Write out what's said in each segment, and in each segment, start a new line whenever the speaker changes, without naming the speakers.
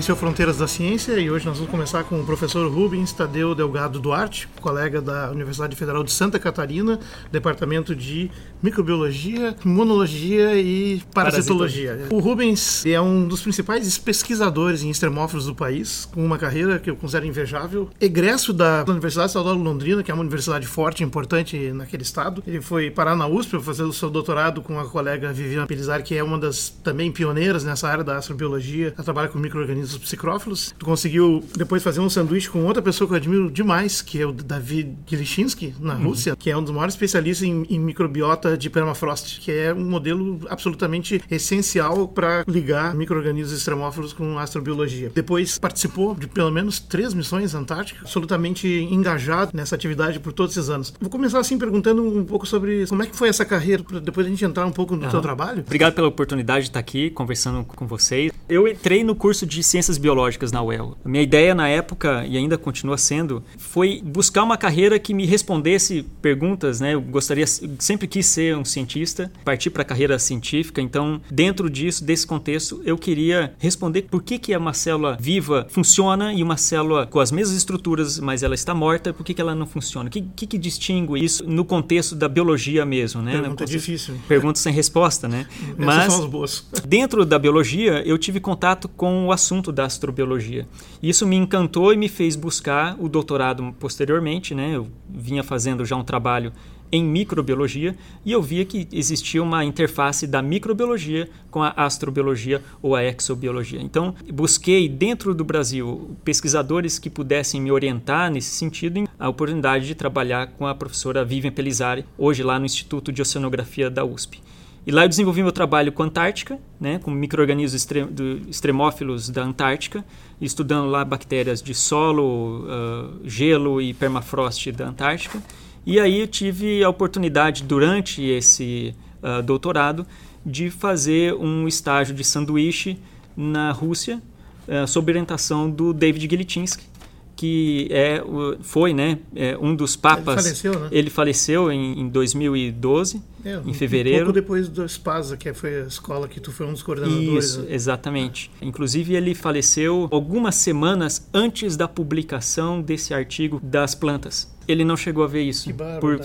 Esse é o Fronteiras da Ciência e hoje nós vamos começar com o professor Rubens Tadeu Delgado Duarte, colega da Universidade Federal de Santa Catarina, Departamento de Microbiologia, Imunologia e Parasitologia. O Rubens é um dos principais pesquisadores em extremófilos do país, com uma carreira que eu considero invejável. Egresso da Universidade Estadual de Londrina, que é uma universidade forte e importante naquele estado. Ele foi parar na USP para fazer o seu doutorado com a colega Viviana Pelizar, que é uma das também pioneiras nessa área da astrobiologia. Ela trabalha com micro-organismos os psicrófilos. Tu conseguiu depois fazer um sanduíche com outra pessoa que eu admiro demais, que é o David Gilishinsky, na uhum. Rússia, que é um dos maiores especialistas em, em, microbiota de permafrost, que é um modelo absolutamente essencial para ligar micro-organismos extremófilos com astrobiologia. Depois participou de pelo menos três missões antárticas, absolutamente engajado nessa atividade por todos esses anos. Vou começar assim perguntando um pouco sobre como é que foi essa carreira, para depois a gente entrar um pouco no uhum. teu trabalho.
Obrigado pela oportunidade de estar aqui conversando com vocês. Eu entrei no curso de ciências biológicas na UEL. A minha ideia na época, e ainda continua sendo, foi buscar uma carreira que me respondesse perguntas, né? Eu gostaria, sempre quis ser um cientista, partir para a carreira científica, então, dentro disso, desse contexto, eu queria responder por que, que uma célula viva funciona e uma célula com as mesmas estruturas, mas ela está morta, por que, que ela não funciona? O que, que, que distingue isso no contexto da biologia mesmo, né?
Pergunta difícil.
Perguntas sem resposta, né?
Mas, são as boas.
dentro da biologia, eu tive contato com o assunto assunto da astrobiologia. Isso me encantou e me fez buscar o doutorado posteriormente, né? Eu vinha fazendo já um trabalho em microbiologia e eu via que existia uma interface da microbiologia com a astrobiologia ou a exobiologia. Então, busquei dentro do Brasil pesquisadores que pudessem me orientar nesse sentido, a oportunidade de trabalhar com a professora Vivian Pelizari, hoje lá no Instituto de Oceanografia da USP. E lá eu desenvolvi meu trabalho com a Antártica, né, com micro-organismos extremófilos da Antártica, estudando lá bactérias de solo, uh, gelo e permafrost da Antártica. E aí eu tive a oportunidade, durante esse uh, doutorado, de fazer um estágio de sanduíche na Rússia, uh, sob orientação do David Gilitinsky, que é, foi né, é um dos papas.
Ele faleceu, né?
Ele faleceu em, em 2012, é, em fevereiro. Um
pouco depois do Spasa, que foi a escola que tu foi um dos coordenadores.
Isso, né? exatamente. Inclusive, ele faleceu algumas semanas antes da publicação desse artigo das plantas ele não chegou a ver isso por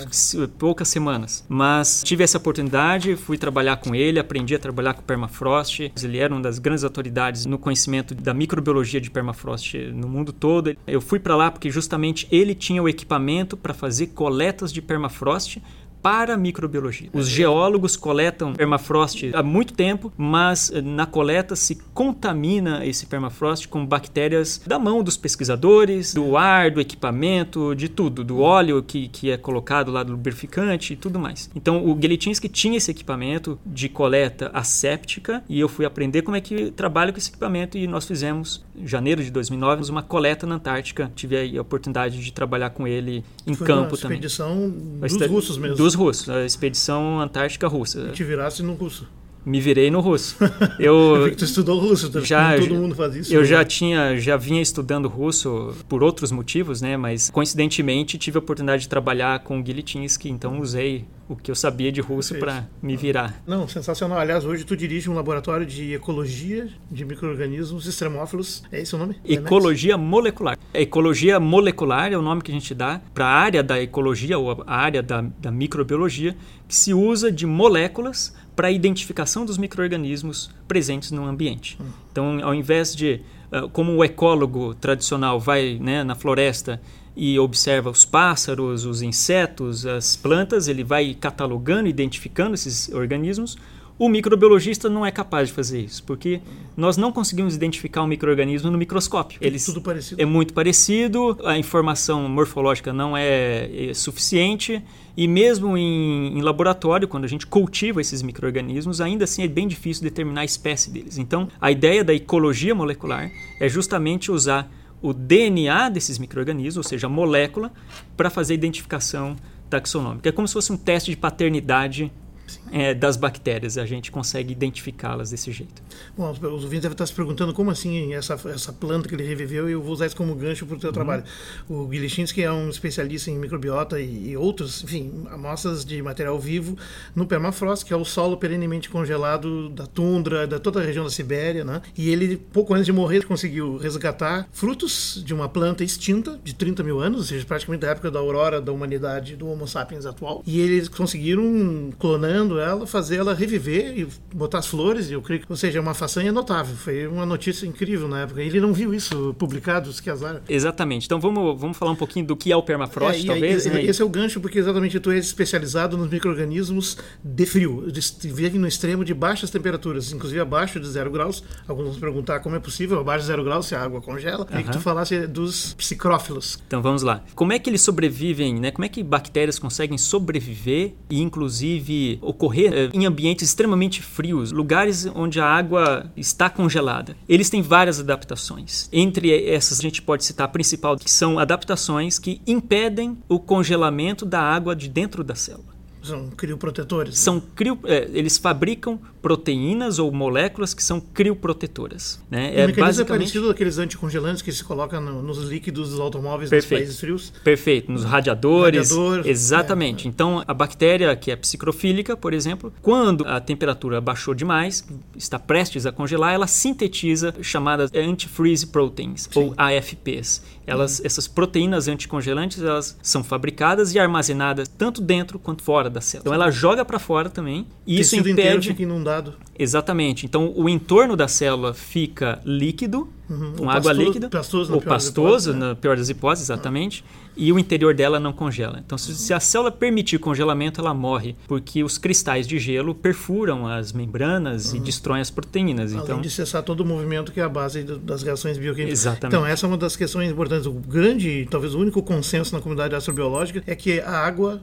poucas semanas. Mas tive essa oportunidade, fui trabalhar com ele, aprendi a trabalhar com permafrost. Ele era uma das grandes autoridades no conhecimento da microbiologia de permafrost no mundo todo. Eu fui para lá porque justamente ele tinha o equipamento para fazer coletas de permafrost para a microbiologia. Os geólogos coletam permafrost há muito tempo, mas eh, na coleta se contamina esse permafrost com bactérias da mão dos pesquisadores, do ar, do equipamento, de tudo, do óleo que, que é colocado lá do lubrificante e tudo mais. Então o Gelitinsky tinha esse equipamento de coleta asséptica e eu fui aprender como é que trabalha com esse equipamento e nós fizemos, em janeiro de 2009, uma coleta na Antártica. Tive a oportunidade de trabalhar com ele em
Foi
campo
uma
também.
expedição dos russos mesmo.
Dos russos, a expedição antártica russa.
E te virasse no russo.
Me virei no russo. Eu,
eu tu estudou russo, tá? já, todo mundo faz isso.
Eu né? já tinha, já vinha estudando russo por outros motivos, né? Mas coincidentemente tive a oportunidade de trabalhar com o Gilitinsky, então usei o que eu sabia de russo para me virar.
Não, sensacional. Aliás, hoje tu dirige um laboratório de ecologia de micro-organismos extremófilos. É esse o nome?
Ecologia molecular. ecologia molecular é o nome que a gente dá para a área da ecologia ou a área da, da microbiologia que se usa de moléculas para a identificação dos micro-organismos presentes no ambiente. Hum. Então, ao invés de, ah, como o ecólogo tradicional vai né, na floresta e observa os pássaros, os insetos, as plantas, ele vai catalogando, identificando esses organismos. O microbiologista não é capaz de fazer isso, porque nós não conseguimos identificar um microorganismo no microscópio.
Eles tudo parecido.
É muito parecido, a informação morfológica não é, é suficiente e mesmo em, em, laboratório, quando a gente cultiva esses microorganismos, ainda assim é bem difícil determinar a espécie deles. Então, a ideia da ecologia molecular é justamente usar o DNA desses micro-organismos, ou seja, a molécula, para fazer a identificação taxonômica. É como se fosse um teste de paternidade é, das bactérias. A gente consegue identificá-las desse jeito.
Bom, os ouvintes devem estar se perguntando como assim essa, essa planta que ele reviveu e eu vou usar isso como gancho para o seu uhum. trabalho. O Gilichinski é um especialista em microbiota e, e, outros, enfim, amostras de material vivo no permafrost, que é o solo perenemente congelado da tundra, da toda a região da Sibéria, né? E ele, pouco antes de morrer, conseguiu resgatar frutos de uma planta extinta de 30 mil anos, ou seja, praticamente da época da aurora da humanidade do Homo sapiens atual. E eles conseguiram, ela, fazer ela reviver e botar as flores, e eu creio que, ou seja, é uma façanha notável. Foi uma notícia incrível na época. Ele não viu isso publicado, que azar.
Exatamente. Então vamos, vamos falar um pouquinho do que é o permafrost, é, talvez.
né? Esse é o gancho, porque exatamente tu és especializado nos micro-organismos de frio. Vivem no extremo de baixas temperaturas, inclusive abaixo de zero graus. Alguns vão perguntar como é possível abaixo de zero graus se a água congela. Uhum. E que tu falasse dos psicrófilos.
Então vamos lá. Como é que eles sobrevivem, né? Como é que bactérias conseguem sobreviver e inclusive ocorrer eh, em ambientes extremamente frios, lugares onde a água está congelada? Eles têm várias adaptações. Entre essas a gente pode citar a principal, que são adaptações que impedem o congelamento da água de dentro da célula.
São crioprotetores?
São crio, é, eles fabricam proteínas ou moléculas que são crioprotetoras. Né?
O é mecanismo basicamente... é parecido daqueles anticongelantes que se colocam no, nos líquidos dos automóveis Perfeito. dos países frios?
Perfeito, nos radiadores. Radiador, exatamente. É, então, a bactéria que é psicrofílica, por exemplo, quando a temperatura baixou demais, está prestes a congelar, ela sintetiza chamadas antifreeze proteins, Sim. ou AFPs. Elas, uhum. Essas proteínas anticongelantes elas são fabricadas e armazenadas tanto dentro quanto fora da célula. Então ela joga para fora também e isso impede.
Fica inundado.
Exatamente. Então o entorno da célula fica líquido, uhum. com água pastoso, líquida,
pastoso
ou pastoso, hipóteses, né? na pior das hipóteses, exatamente, uhum. e o interior dela não congela. Então se, se, a célula permitir congelamento, ela morre, porque os cristais de gelo perfuram as membranas uhum. e destroem as proteínas.
Além
então,
de cessar todo o movimento que é a base das reações bioquímicas.
Exatamente.
Então essa é uma das questões importantes. O grande, talvez o único consenso na comunidade astrobiológica é que a água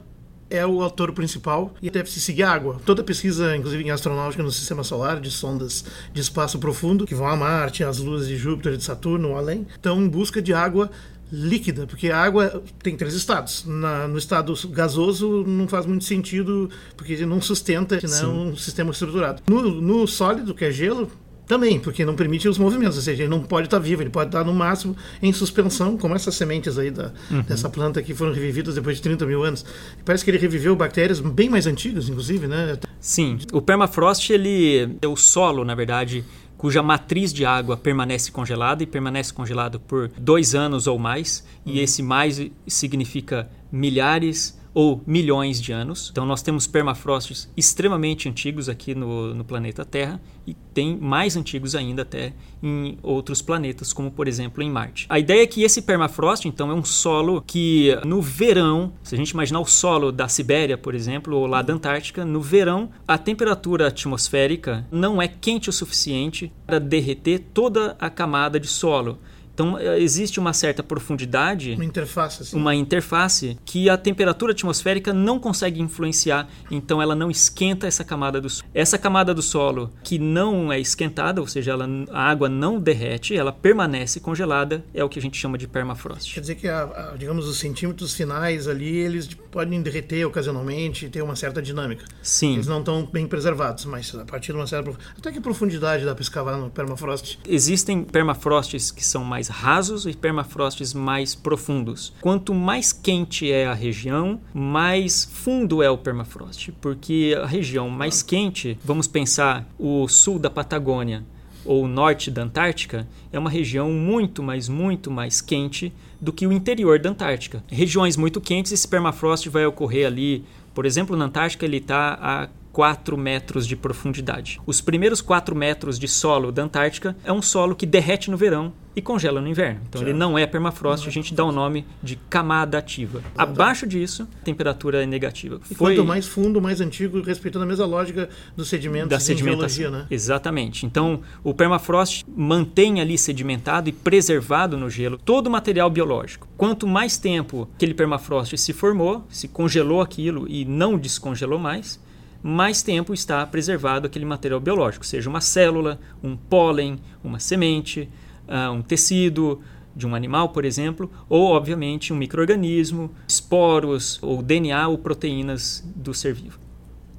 é o autor principal e deve-se seguir a água. Toda pesquisa, inclusive em astronáutica no sistema solar, de sondas de espaço profundo, que vão a Marte, as luas de Júpiter, de Saturno ou além, estão em busca de água líquida, porque a água tem três estados. Na, no estado gasoso não faz muito sentido, porque não sustenta né, um sistema estruturado. No, no sólido, que é gelo, também, porque não permite os movimentos, ou seja, ele não pode estar vivo, ele pode estar no máximo em suspensão, como essas sementes aí da, uhum. dessa planta que foram revividas depois de 30 mil anos. Parece que ele reviveu bactérias bem mais antigas, inclusive, né?
Sim, o permafrost, ele é o solo, na verdade, cuja matriz de água permanece congelada e permanece congelado por dois anos ou mais, uhum. e esse mais significa milhares ou milhões de anos. Então nós temos permafrostes extremamente antigos aqui no, no planeta Terra e tem mais antigos ainda até em outros planetas, como por exemplo em Marte. A ideia é que esse permafrost, então, é um solo que no verão, se a gente imaginar o solo da Sibéria, por exemplo, ou lá da Antártica, no verão a temperatura atmosférica não é quente o suficiente para derreter toda a camada de solo. Então eh, existe uma certa profundidade,
uma interface, assim.
uma interface que a temperatura atmosférica não consegue influenciar, então ela não esquenta essa camada do solo. Essa camada do solo que não é esquentada, ou seja, ela, a água não derrete, ela permanece congelada, é o que a gente chama de permafrost.
Quer dizer que, a, a, digamos, os centímetros finais ali, eles podem derreter ocasionalmente, ter uma certa dinâmica.
Sim.
Eles não estão bem preservados, mas a partir de uma certa até que profundidade dá para escavar no permafrost?
Existem permafrosts que são mais mais rasos e permafrosts mais profundos. Quanto mais quente é a região, mais fundo é o permafrost, porque a região mais quente, vamos pensar o sul da Patagônia ou o norte da Antártica, é uma região muito, mas muito mais quente do que o interior da Antártica. Regiões muito quentes, esse permafrost vai ocorrer ali, por exemplo, na Antártica ele está a 4 metros de profundidade. Os primeiros 4 metros de solo da Antártica é um solo que derrete no verão e congela no inverno. Então certo. ele não é permafrost, a gente dá o nome de camada ativa. Abaixo disso, a temperatura é negativa.
E Foi... quanto mais fundo, mais antigo, respeitando a mesma lógica dos sedimentos da sedimentação, né?
Exatamente. Então o permafrost mantém ali sedimentado e preservado no gelo todo o material biológico. Quanto mais tempo aquele permafrost se formou, se congelou aquilo e não descongelou mais, mais tempo está preservado aquele material biológico, seja uma célula, um pólen, uma semente, uh, um tecido de um animal, por exemplo, ou obviamente um microorganismo, esporos ou DNA ou proteínas do ser vivo.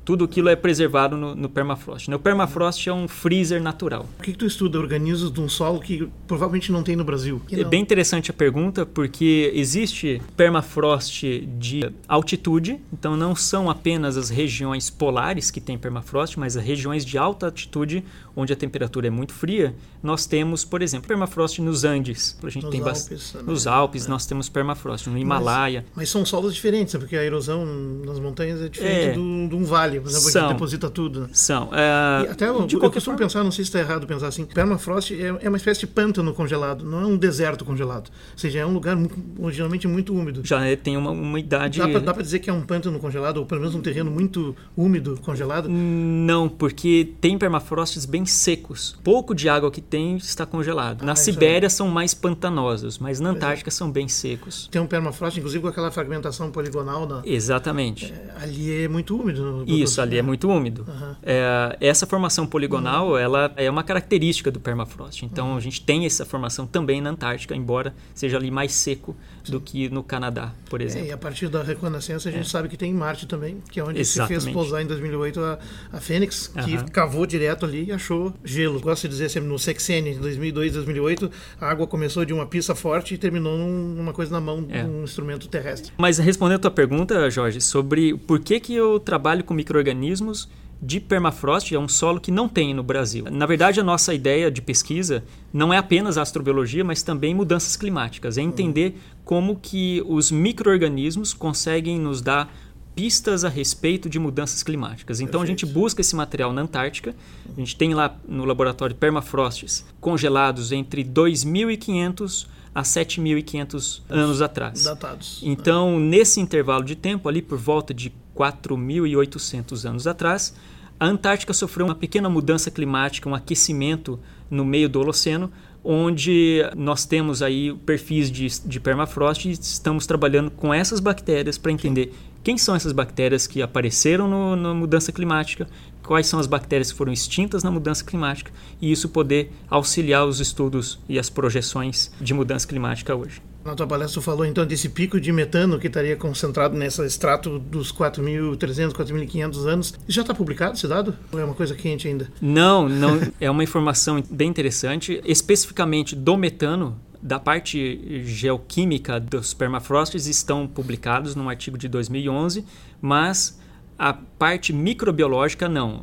Tudo aquilo é preservado no, no permafrost. Né? O permafrost é um freezer natural.
Por que, que tu estuda organismos de um solo que provavelmente não tem no Brasil?
É bem interessante a pergunta, porque existe permafrost de altitude, então não são apenas as regiões polares que têm permafrost, mas as regiões de alta altitude, onde a temperatura é muito fria, nós temos, por exemplo, permafrost nos Andes. A gente
nos
tem
Alpes,
nos Alpes, é. nós temos permafrost, no Himalaia.
Mas, mas, são solos diferentes, né? porque a erosão nas montanhas é diferente é. de um vale, por exemplo, são, que deposita tudo. Né?
São. É,
até eu, de eu costumo forma... pensar, não sei se está errado pensar assim, permafrost é, é, uma espécie de pântano congelado, não é um deserto congelado. Ou seja, é um lugar originalmente muito úmido.
Já é, tem uma, uma idade...
Dá para dizer que é um pântano congelado, ou pelo menos um terreno muito úmido congelado?
Não, porque tem permafrosts bem secos. Pouco de água que tem está congelado. Ah, na Sibéria são mais pantanosos, mas na é. Antártica são bem secos.
Tem um permafrost, inclusive com aquela fragmentação poligonal. Na...
Exatamente.
É, ali é muito úmido.
Isso, ali é muito úmido. Uhum. É, essa formação poligonal, uhum. ela é uma característica do permafrost. Então uhum. a gente tem essa formação também na Antártica, embora seja ali mais seco Sim. do que no Canadá, por é, exemplo.
e a partir da reconnaissance a gente é. sabe que tem em Marte também, que é onde Exatamente. se fez pousar em 2008 a, a Fênix, que cavou direto ali e achou gelo. Gosto de dizer sempre no sexênio, 2002, 2008, a água começou de uma pista forte e terminou numa coisa na mão é. de um instrumento terrestre.
Mas respondendo a tua pergunta, Jorge, sobre por que, que eu trabalho com micro-organismos de permafrost, é um solo que não tem no Brasil. Na verdade, a nossa ideia de pesquisa não é apenas astrobiologia, mas também mudanças climáticas. É entender como que os micro-organismos conseguem nos dar pistas a respeito de mudanças climáticas. Então Perfeito. a gente busca esse material na Antártica. A gente tem lá no laboratório permafrosts congelados entre 2500 a 7.500 anos atrás.
Datados.
Então, nesse intervalo de tempo, ali por volta de 4.800 anos atrás, a Antártica sofreu uma pequena mudança climática, um aquecimento no meio do Holoceno, onde nós temos aí perfis de, de permafrost e estamos trabalhando com essas bactérias para entender quem são essas bactérias que apareceram no, na mudança climática, quais são as bactérias que foram extintas na mudança climática e isso poder auxiliar os estudos e as projeções de mudança climática hoje.
Na tua palestra, tu falou então desse pico de metano que estaria concentrado nesse extrato dos 4.300, 4.500 anos. Já está publicado esse dado? Ou é uma coisa quente ainda?
Não, não. é uma informação bem interessante. Especificamente do metano, da parte geoquímica dos permafrosts estão publicados num artigo de 2011, mas a parte microbiológica não. Hum,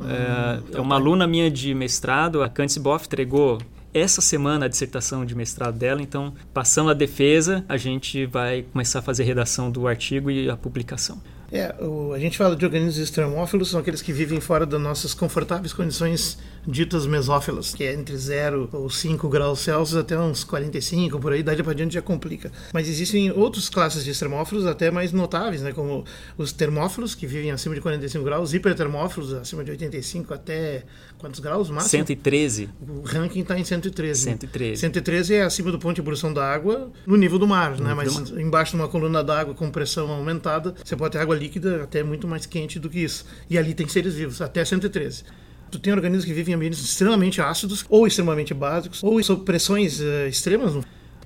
é, é, uma aluna minha de mestrado, a Candice Boff, entregou essa semana a dissertação de mestrado dela, então, passando a defesa, a gente vai começar a fazer a redação do artigo e a publicação.
É, o, a gente fala de organismos extremófilos, são aqueles que vivem fora das nossas confortáveis condições ditas mesófilas, que é entre 0 ou 5 graus Celsius até uns 45, por aí, daí para diante já complica. Mas existem outras classes de extremófilos até mais notáveis, né, como os termófilos, que vivem acima de 45 graus, hipertermófilos, acima de 85 até quantos graus máximo?
113.
O ranking está em 113.
113.
113 é acima do ponto de ebulição da água no nível do mar, né? Mas embaixo de uma coluna d'água com pressão aumentada, você pode ter água líquida até muito mais quente do que isso. E ali tem seres vivos, até 113 tu tem organismos que vivem em ambientes extremamente ácidos ou extremamente básicos ou sob pressões uh, extremas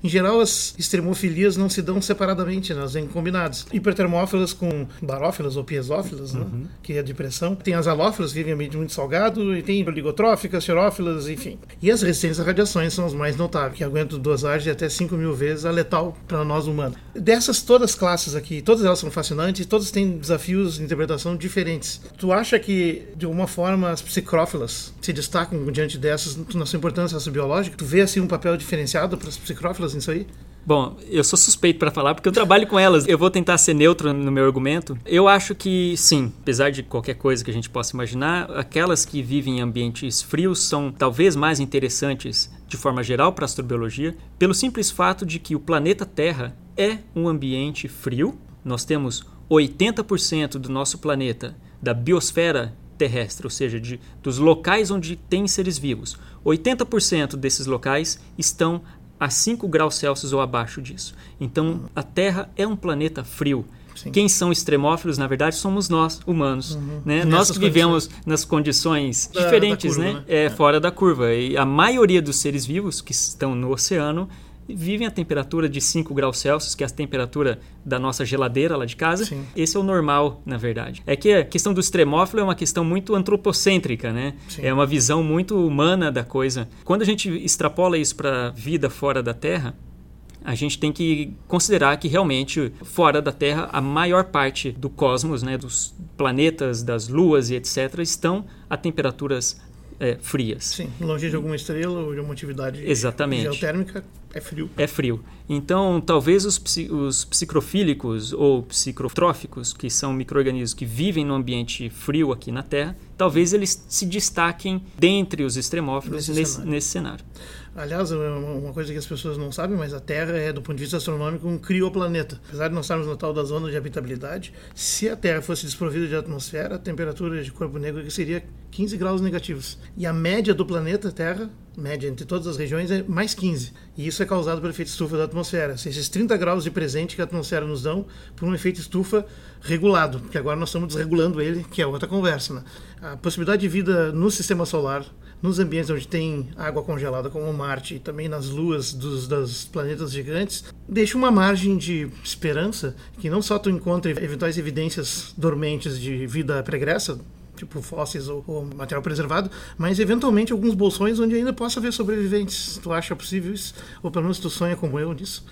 em geral, as extremofilias não se dão separadamente, elas vêm combinadas. Hipertermófilas com barófilas ou piezófilas, né? uhum. né? que é a depressão. Tem as alófilas, que vivem em ambiente muito salgado, e tem oligotróficas, xerófilas, enfim. E as resistentes a radiações são as mais notáveis, que aguentam dosagem de até 5 mil vezes a letal para nós humanos. Dessas todas as classes aqui, todas elas são fascinantes, todas têm desafios de interpretação diferentes. Tu acha que, de alguma forma, as psicrófilas se destacam diante dessas na sua importância biológica? Tu vê assim um papel diferenciado para as psicrófilas nisso aí?
Bom, eu sou suspeito para falar porque eu trabalho com elas. Eu vou tentar ser neutro no meu argumento. Eu acho que sim, apesar de qualquer coisa que a gente possa imaginar, aquelas que vivem em ambientes frios são talvez mais interessantes de forma geral para a astrobiologia, pelo simples fato de que o planeta Terra é um ambiente frio. Nós temos 80% do nosso planeta, da biosfera terrestre, ou seja, de, dos locais onde tem seres vivos. 80% desses locais estão a 5 graus Celsius ou abaixo disso. Então, a Terra é um planeta frio. Sim. Quem são extremófilos, na verdade, somos nós, humanos. Uhum. Né? Nós que vivemos condições. nas condições diferentes, da curva, né? né? É, é, fora da curva. E a maioria dos seres vivos que estão no oceano vivem a temperatura de 5 graus Celsius, que é a temperatura da nossa geladeira lá de casa. Sim. Esse é o normal, na verdade. É que a questão do extremófilo é uma questão muito antropocêntrica, né? Sim. É uma visão muito humana da coisa. Quando a gente extrapola isso para a vida fora da Terra, a gente tem que considerar que realmente fora da Terra a maior parte do cosmos, né, dos planetas, das luas e etc, estão a temperaturas é, frias.
Sim, longe de alguma estrela ou de uma atividade
Exatamente.
geotérmica é frio.
É frio. Então, talvez os, os psicrofílicos ou psicrotróficos, que são micro-organismos que vivem no ambiente frio aqui na Terra, talvez eles se destaquem dentre os extremófilos nesse, nesse cenário. Nesse cenário.
Aliás, é uma coisa que as pessoas não sabem, mas a Terra é, do ponto de vista astronômico, um crioplaneta. Apesar de nós estarmos no tal da zona de habitabilidade, se a Terra fosse desprovida de atmosfera, a temperatura de corpo negro seria 15 graus negativos. E a média do planeta Terra, média entre todas as regiões, é mais 15. E isso é causado pelo efeito estufa da atmosfera. Esses 30 graus de presente que a atmosfera nos dão por um efeito estufa regulado, porque agora nós estamos desregulando ele, que é outra conversa. Né? A possibilidade de vida no sistema solar nos ambientes onde tem água congelada, como Marte, e também nas luas dos, planetas gigantes, deixa uma margem de esperança que não só tu encontra eventuais evidências dormentes de vida pregressa, tipo fósseis ou, ou, material preservado, mas eventualmente alguns bolsões onde ainda possa haver sobreviventes. Tu acha possível isso? Ou pelo menos tu sonha como eu nisso?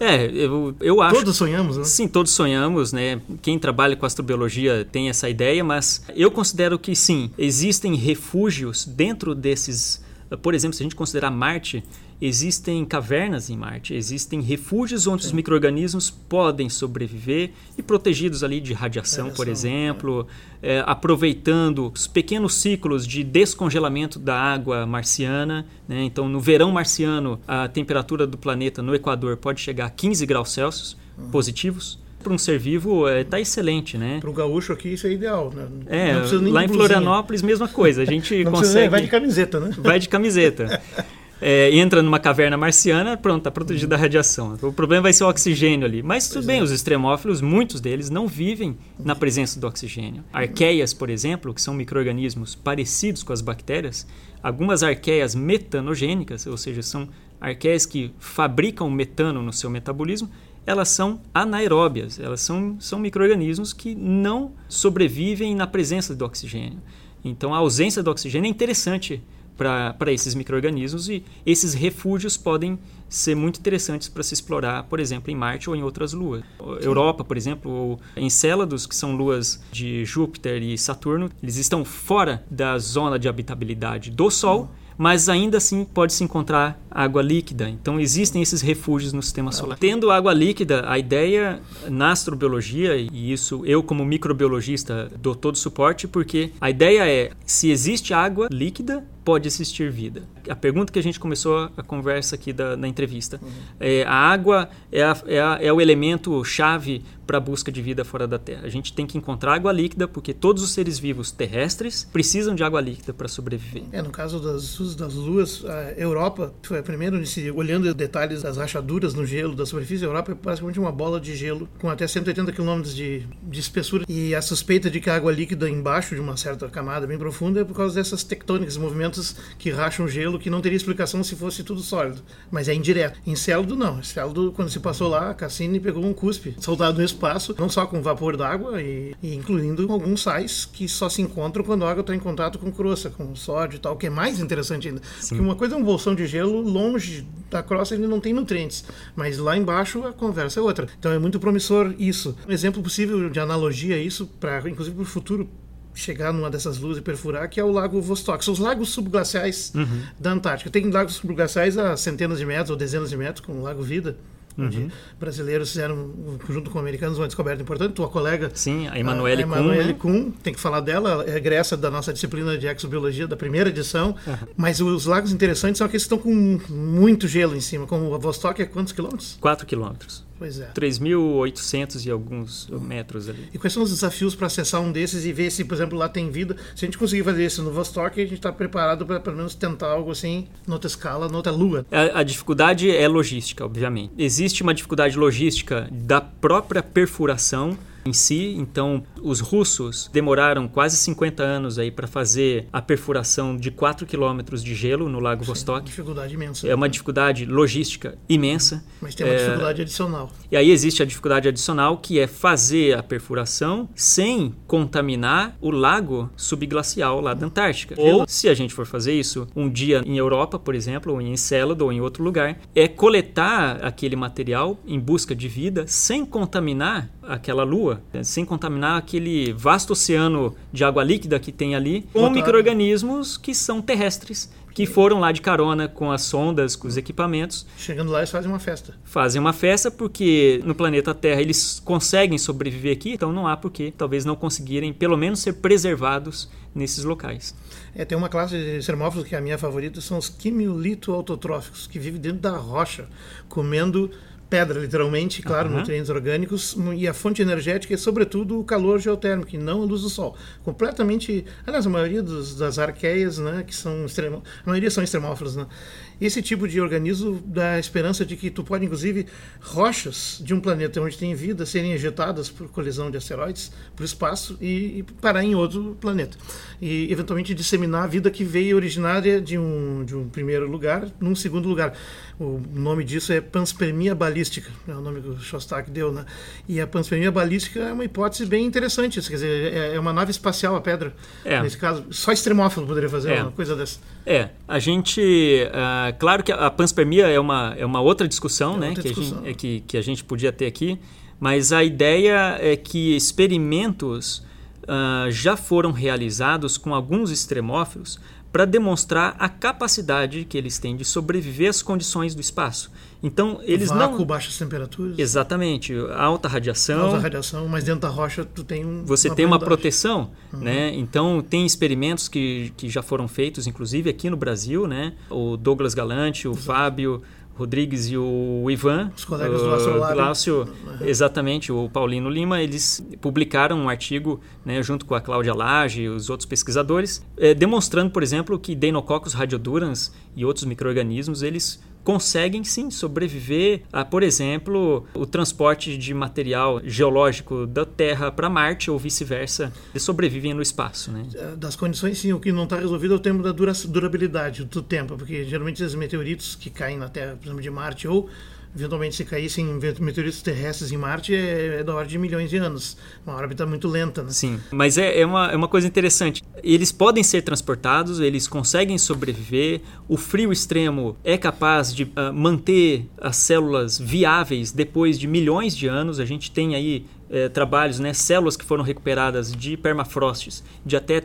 É, eu, eu acho.
Todos sonhamos, né?
Sim, todos sonhamos, né? Quem trabalha com astrobiologia tem essa ideia, mas eu considero que sim, existem refúgios dentro desses. Por exemplo, se a gente considerar Marte, existem cavernas em Marte, existem refúgios onde Sim. os micro-organismos podem sobreviver e protegidos ali de radiação, por exemplo, é. É, aproveitando os pequenos ciclos de descongelamento da água marciana. Né? Então, no verão marciano, a temperatura do planeta no Equador pode chegar a 15 graus Celsius uhum. positivos para um ser vivo está é, excelente, né?
Para o gaúcho aqui isso é ideal, né?
É, lá em Florianópolis mesma coisa, a gente consegue. Precisa,
vai de camiseta, né?
Vai de camiseta. é, entra numa caverna marciana, pronto, está protegido da radiação. O problema vai ser o oxigênio ali. Mas tudo pois bem, é. os extremófilos, muitos deles não vivem na presença do oxigênio. Arqueias, por exemplo, que são micro-organismos parecidos com as bactérias, algumas arqueias metanogênicas, ou seja, são arqueias que fabricam metano no seu metabolismo, elas são anaeróbias, elas são, são micro-organismos que não sobrevivem na presença do oxigênio. Então a ausência do oxigênio é interessante para esses micro-organismos e esses refúgios podem ser muito interessantes para se explorar, por exemplo, em Marte ou em outras luas. Sim. Europa, por exemplo, Encélados, que são luas de Júpiter e Saturno, eles estão fora da zona de habitabilidade do Sol. Uhum mas ainda assim pode-se encontrar água líquida. Então existem esses refúgios no sistema solar. Tendo água líquida, a ideia na astrobiologia, e isso eu como microbiologista dou todo suporte, porque a ideia é, se existe água líquida, pode existir vida. A pergunta que a gente começou a conversa aqui da, na entrevista. Uhum. É, a água é, a, é, a, é o elemento chave para a busca de vida fora da Terra. A gente tem que encontrar água líquida porque todos os seres vivos terrestres precisam de água líquida para sobreviver.
É, no caso das, das luas, a Europa foi a primeira, nesse, olhando detalhes das rachaduras no gelo da superfície, a Europa é basicamente uma bola de gelo com até 180 km de, de espessura. E a suspeita de que a água líquida embaixo de uma certa camada bem profunda é por causa dessas tectônicas, movimentos que racham gelo que não teria explicação se fosse tudo sólido. Mas é indireto. Em Céludo, não. Em Céludo, quando se passou lá, Cassini pegou um cuspe soltado no espaço, não só com vapor d'água, e, e, incluindo alguns sais que só se encontram quando a água está em contato com crosta, com sódio e tal, que é mais interessante ainda. Sim. Porque uma coisa é um bolsão de gelo longe da crosta, ele não tem nutrientes. Mas lá embaixo a conversa é outra. Então é muito promissor isso. Um exemplo possível de analogia a isso, para inclusive para o futuro chegar numa dessas luzes e perfurar, que é o Lago Vostok. São os lagos subglaciais uhum. da Antártica. Tem lagos subglaciais a centenas de metros ou dezenas de metros, como o Lago Vida. Uhum. brasileiros fizeram, junto com americanos, uma descoberta importante. Tua colega.
Sim, a Emanuele Kuhn.
Emanuele Kuhn, tem que falar dela, ela é egressa da nossa disciplina de exobiologia, da primeira edição. Uhum. Mas os lagos interessantes são aqueles que estão com muito gelo em cima, como a Vostok é quantos quilômetros?
4 quilômetros.
Pois é.
3.800 e alguns metros ali.
E quais são os desafios para acessar um desses e ver se, por exemplo, lá tem vida? Se a gente conseguir fazer isso no Vostok, a gente está preparado para pelo menos tentar algo assim, noutra escala, noutra lua.
A, a dificuldade é logística, obviamente. Existe uma dificuldade logística da própria perfuração em si. Então, Os russos demoraram quase 50 anos aí para fazer a perfuração de 4 quilômetros de gelo no Lago
Sim,
Vostok.
Uma dificuldade imensa.
É uma dificuldade logística imensa.
Mas tem uma
É,
dificuldade adicional.
E aí existe a dificuldade adicional que é fazer a perfuração sem contaminar o lago subglacial lá da Antártica. Ou, se a gente for fazer isso um dia em Europa, por exemplo, ou em Encélado ou em outro lugar, é coletar aquele material em busca de vida sem contaminar aquela lua, sem contaminar aquele vasto oceano de água líquida que tem ali, com
Botar-
micro-organismos que são terrestres. Que foram lá de carona com as sondas, com os equipamentos,
Chegando lá, eles fazem uma festa.
fazem uma festa porque no planeta Terra eles conseguem sobreviver aqui, então não há por que talvez não conseguirem pelo menos ser preservados nesses locais.
É, tem uma classe de sermófilos que é a minha favorita, são os quimiolito-autotróficos, que vivem dentro da rocha, comendo pedra, literalmente, claro,
Aham.
nutrientes orgânicos, e a fonte energética é, sobretudo, o calor geotérmico, e não a luz do sol. Completamente... Aliás, a maioria dos, das arqueias, né, que são extremo, a maioria são extremófilos, né? Esse tipo de organismo dá a esperança de que tu pode, inclusive, rochas de um planeta onde tem vida serem ejetadas por colisão de asteroides para o espaço e, e parar em outro planeta. E, eventualmente, disseminar a vida que veio originária de um, de um primeiro lugar num segundo lugar. O nome disso é panspermia balística, é o nome que o Shostak deu, né? E a panspermia balística é uma hipótese bem interessante, quer dizer, é, é uma nave espacial a pedra.
É.
Nesse caso, só extremófilo poderia fazer
É.
uma coisa dessa.
É, a gente, ah, claro que a panspermia é uma, é uma outra discussão,
É
né,
outra
que, A
discussão.
gente, é que, que a gente podia ter aqui, mas a ideia é que experimentos ah, já foram realizados com alguns extremófilos para demonstrar a capacidade que eles têm de sobreviver às condições do espaço. Então, eles
Vácuo,
não...
baixas temperaturas.
Exatamente, alta radiação,
Alta radiação, mas dentro da rocha tu tem um,
você tem uma proteção, né? Então tem experimentos que, que já foram feitos, inclusive aqui no Brasil, né? O Douglas Galante, o Fábio Rodrigues e o Ivan,
Os colegas do
o
Lácio.
Lácio, exatamente, o Paulino Lima, eles publicaram um artigo, né, junto com a Cláudia Lage e os outros pesquisadores, eh, demonstrando, por exemplo, que Deinococcus radiodurans e outros micro-organismos, eles conseguem sim sobreviver a, por exemplo, o transporte de material geológico da Terra para Marte ou vice-versa. Sobrevivem no espaço, né?
Eh, Das condições, sim, o que não está resolvido é o tempo da dura- durabilidade do tempo, porque geralmente esses meteoritos que caem na Terra, por exemplo, de Marte, ou eventualmente se caíssem meteoritos terrestres em Marte, é, é da ordem de milhões de anos. Uma órbita muito lenta, né?
Sim, mas é, é, uma, é uma coisa interessante. Eles podem ser transportados, eles conseguem sobreviver. O frio extremo é capaz de ah, manter as células viáveis depois de milhões de anos. A gente tem aí eh, trabalhos, né, células que foram recuperadas de permafrostes de até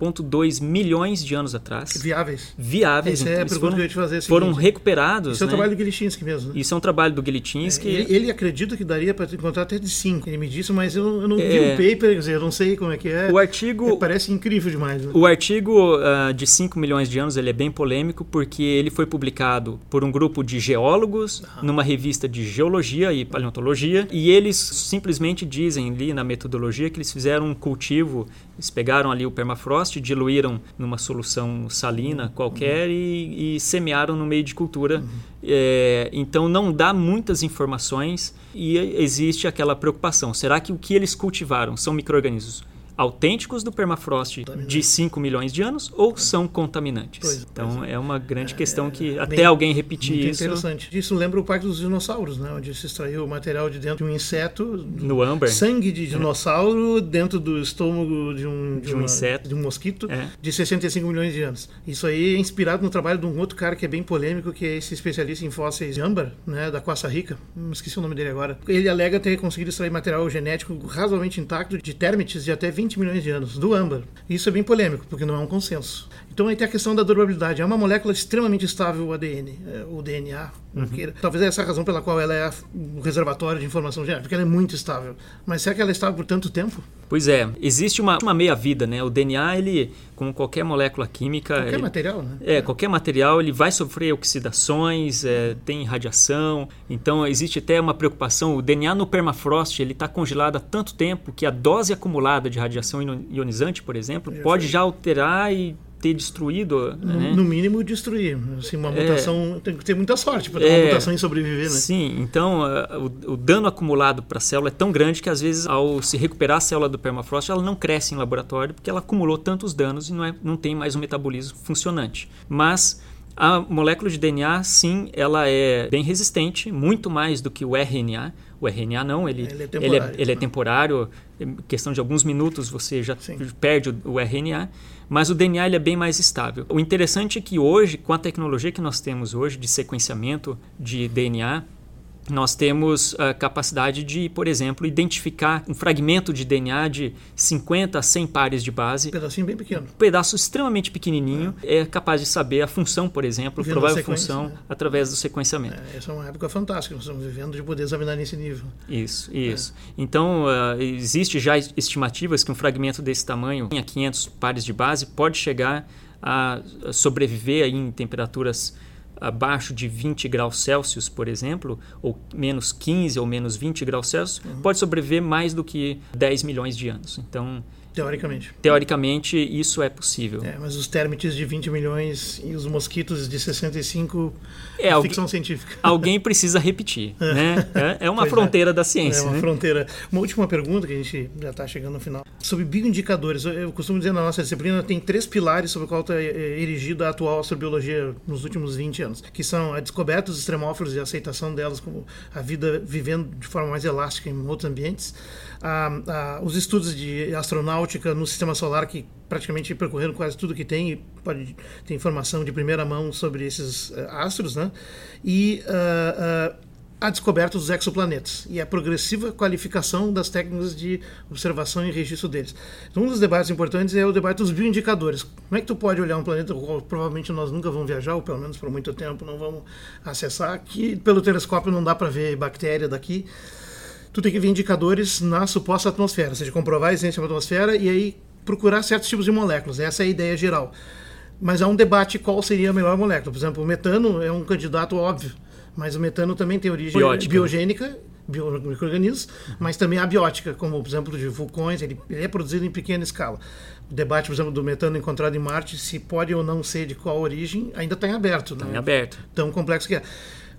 3,2 milhões de anos atrás.
Viáveis.
Viáveis,
Essa é a pergunta
foram,
que eu ia te fazer. é a
foram
seguinte,
recuperados.
Isso é o
né?
trabalho do Gilichinsky mesmo, né?
Isso é um trabalho do Gilichinsky.
Ele, ele acredita que daria para encontrar até de 5. Ele me disse, mas eu, eu não vi
É.
o paper, quer dizer, eu não sei como é que é.
O artigo
É, Parece incrível demais. Né?
O artigo ah, de 5 milhões de anos ele é bem polêmico porque ele foi publicado por um grupo de geólogos numa revista de geologia e paleontologia e eles simplesmente dizem ali na metodologia que eles fizeram um cultivo, eles pegaram ali o permafrost, diluíram numa solução salina qualquer e, e semearam no meio de cultura. É, então não dá muitas informações e existe aquela preocupação. Será que o que eles cultivaram são micro-organismos autênticos do permafrost de 5 milhões de anos ou são contaminantes?
Pois,
então é uma grande questão que
é
até
bem-
alguém repetir
Muito
isso
interessante. Isso lembra o Parque dos Dinossauros, né? onde se extraiu o material de dentro de um inseto,
no Amber.
sangue de dinossauro dentro do estômago de um,
De um
uma-
inseto.
de um mosquito
É.
de 65 milhões de anos. Isso aí é inspirado no trabalho de um outro cara que é bem polêmico, que é esse especialista em fósseis de âmbar, né, da Costa Rica. Hum, esqueci o nome dele agora. Ele alega ter conseguido extrair material genético razoavelmente intacto de térmites de até 20 milhões de anos, do âmbar. Isso é bem polêmico, porque não é um consenso. Então aí tem a questão da durabilidade. É uma molécula extremamente estável, o ADN, é, o DNA.
Uhum.
Talvez essa é a razão pela qual ela é o reservatório de informação genética, porque ela é muito estável. Mas será que ela é estável por tanto tempo?
Pois é, existe uma, uma meia-vida, né? O DNA, ele, como qualquer molécula química...
Qualquer
ele-
material, né?
É, qualquer material ele vai sofrer oxidações, é, tem radiação, então existe até uma preocupação. O DNA no permafrost ele está congelado há tanto tempo que a dose acumulada de radiação ionizante, por exemplo, pode já alterar e ter destruído.
No,
né?
no mínimo, destruir. Assim, uma
É.
mutação tem que ter muita sorte para
É.
uma mutação em sobreviver, né?
Sim, então ah, o, o dano acumulado para a célula é tão grande que às vezes ao se recuperar a célula do permafrost ela não cresce em laboratório porque ela acumulou tantos danos e não, é, não tem mais um metabolismo funcionante. Mas a molécula de DNA, sim, ela é bem resistente, muito mais do que o RNA. O RNA não, ele,
Ele é
ele é,
temporário,
ele é
né?
temporário, em questão de alguns minutos você já
Sim.
perde o, o RNA, mas o DNA ele é bem mais estável. O interessante é que hoje, com a tecnologia que nós temos hoje de sequenciamento de DNA, nós temos a capacidade de, por exemplo, identificar um fragmento de DNA de 50 a 100 pares de base
Um pedacinho bem pequeno.
um pedaço extremamente pequenininho é capaz de saber a função, por exemplo, a
Vendo a
provável função
né?
através do sequenciamento.
É, essa é uma época fantástica, nós estamos vivendo de poder examinar nesse nível.
Isso, isso. Então, ah, existe já estimativas que um fragmento desse tamanho, a 500 pares de base, pode chegar a sobreviver aí em temperaturas abaixo de 20 graus Celsius, por exemplo, ou menos 15 ou menos 20 graus Celsius, pode sobreviver mais do que 10 milhões de anos. Então,
Teoricamente.
teoricamente, isso é possível.
É, mas os térmites de 20 milhões e os mosquitos de 65
É,
é
alguém-
ficção científica.
Alguém precisa repetir, né? É, é uma
Pois é.
fronteira da
É
ciência,
uma
né?
fronteira. Uma última pergunta, que a gente já está chegando no final. Sobre bioindicadores. Eu, eu costumo dizer na nossa disciplina tem três pilares sobre o qual está erigida a atual astrobiologia nos últimos 20 anos, que são a descoberta dos extremófilos e a aceitação delas como a vida vivendo de forma mais elástica em outros ambientes, a- a- os estudos de astronáutica no sistema solar que praticamente percorreram quase tudo que tem e pode ter informação de primeira mão sobre esses eh, astros, né? E ah, ah, a descoberta dos exoplanetas e a progressiva qualificação das técnicas de observação e registro deles. Então, um dos debates importantes é o debate dos bioindicadores. Como é que tu pode olhar um planeta qual provavelmente nós nunca vamos viajar, ou pelo menos por muito tempo não vamos acessar, que pelo telescópio não dá para ver bactéria daqui. Tu tem que ver indicadores na suposta atmosfera, ou seja, comprovar a existência da atmosfera e aí procurar certos tipos de moléculas. Essa é a ideia geral. Mas há um debate qual seria a melhor molécula. Por exemplo, o metano é um candidato óbvio, mas o metano também tem origem
Biótica.
biogênica, bio, micro-organismos, mas também abiótica, como, por exemplo, de vulcões, ele, ele é produzido em pequena escala. O debate, por exemplo, do metano encontrado em Marte, se pode ou não ser de qual origem, ainda está em aberto.
Em
Né?
aberto.
Tão complexo que é.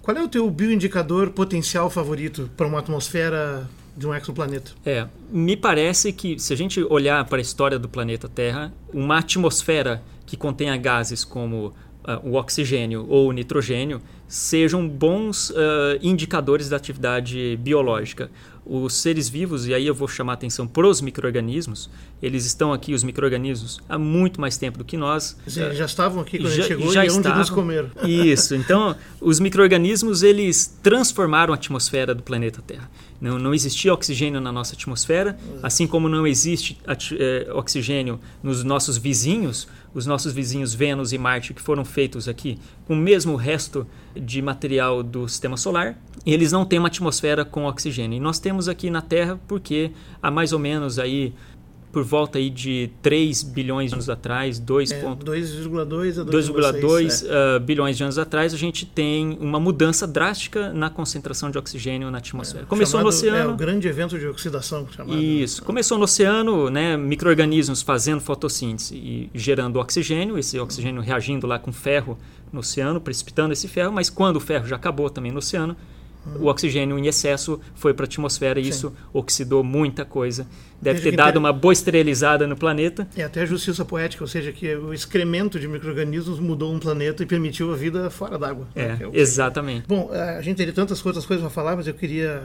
Qual é o teu bioindicador potencial favorito para uma atmosfera de um exoplaneta?
É, me parece que se a gente olhar para a história do planeta Terra, uma atmosfera que contenha gases como ah, o oxigênio ou o nitrogênio sejam bons ah, indicadores da atividade biológica. Os seres vivos, e aí eu vou chamar a atenção para os micro-organismos, eles estão aqui, os micro-organismos, há muito mais tempo do que nós.
Eles já estavam aqui quando
Já-
a gente chegou
já
e onde nos
estavam.
comeram.
Isso. Então, os micro-organismos eles transformaram a atmosfera do planeta Terra. Não, não existia oxigênio na nossa atmosfera, assim como não existe eh, oxigênio nos nossos vizinhos, os nossos vizinhos Vênus e Marte, que foram feitos aqui com o mesmo resto de material do sistema solar, eles não têm uma atmosfera com oxigênio. E nós temos aqui na Terra porque há mais ou menos aí por volta aí de 3 bilhões de anos atrás, 2
É,
ponto
2,2 a
2,2
2,2.
ah, bilhões de anos atrás, a gente tem uma mudança drástica na concentração de oxigênio na atmosfera. Começou no
Chamado- É,
oceano.
o grande evento de oxidação. Chamado.
Isso. Começou no oceano, né, micro-organismos fazendo fotossíntese e gerando oxigênio, esse oxigênio reagindo lá com ferro no oceano, precipitando esse ferro, mas quando o ferro já acabou também no oceano, o oxigênio em excesso foi para a atmosfera e
Sim.
isso oxidou muita coisa. Deve ter dado
inter-
uma boa esterilizada no planeta.
É até a justiça poética, ou seja, que o excremento de micro-organismos mudou um planeta e permitiu a vida fora d'água. né,
É,
que o-
exatamente.
Bom, a gente teria tantas outras coisas para falar, mas eu queria,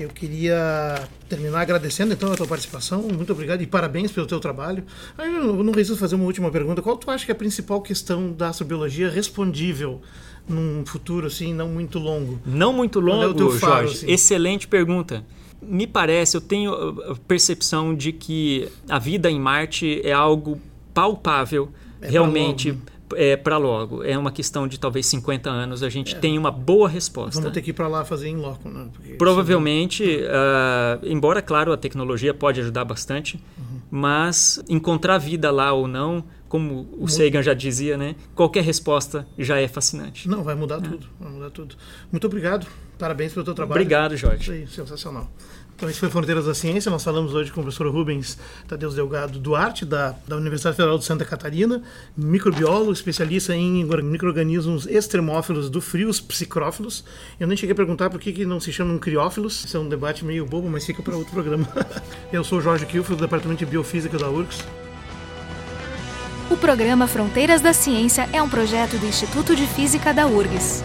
eu queria terminar agradecendo então a tua participação. Muito obrigado e parabéns pelo teu trabalho. Eu não resisto fazer uma última pergunta. Qual tu acha que é a principal questão da astrobiologia respondível num futuro assim não muito longo?
Não muito
é
longo,
faro,
Jorge.
assim?
Excelente pergunta. Me parece, eu tenho a percepção de que a vida em Marte é algo palpável,
É pra
realmente
logo,
é para logo. É uma questão de talvez 50 anos a gente tem uma boa resposta.
Vamos ter que ir para lá fazer em loco, né? Porque
Provavelmente, ah, embora, claro, a tecnologia pode ajudar bastante,
Uhum.
Mas encontrar vida lá ou não, como o Sagan já dizia, né? Qualquer resposta já é fascinante.
Não, vai mudar tudo, vai mudar tudo. Muito obrigado. Parabéns pelo teu trabalho.
Obrigado,
Isso
Jorge.
aí, sensacional. Então, esse foi Fronteiras da Ciência. Nós falamos hoje com o professor Rubens Tadeu Delgado Duarte, da, da Universidade Federal de Santa Catarina, microbiólogo, especialista em micro-organismos extremófilos do frio, os psicrófilos. Eu nem cheguei a perguntar por que, que não se chamam criófilos. Esse é um debate meio bobo, mas fica para outro programa. Eu sou Jorge Kilfo, do Departamento de Biofísica da URGS.
O programa Fronteiras da Ciência é um projeto do Instituto de Física da URGS.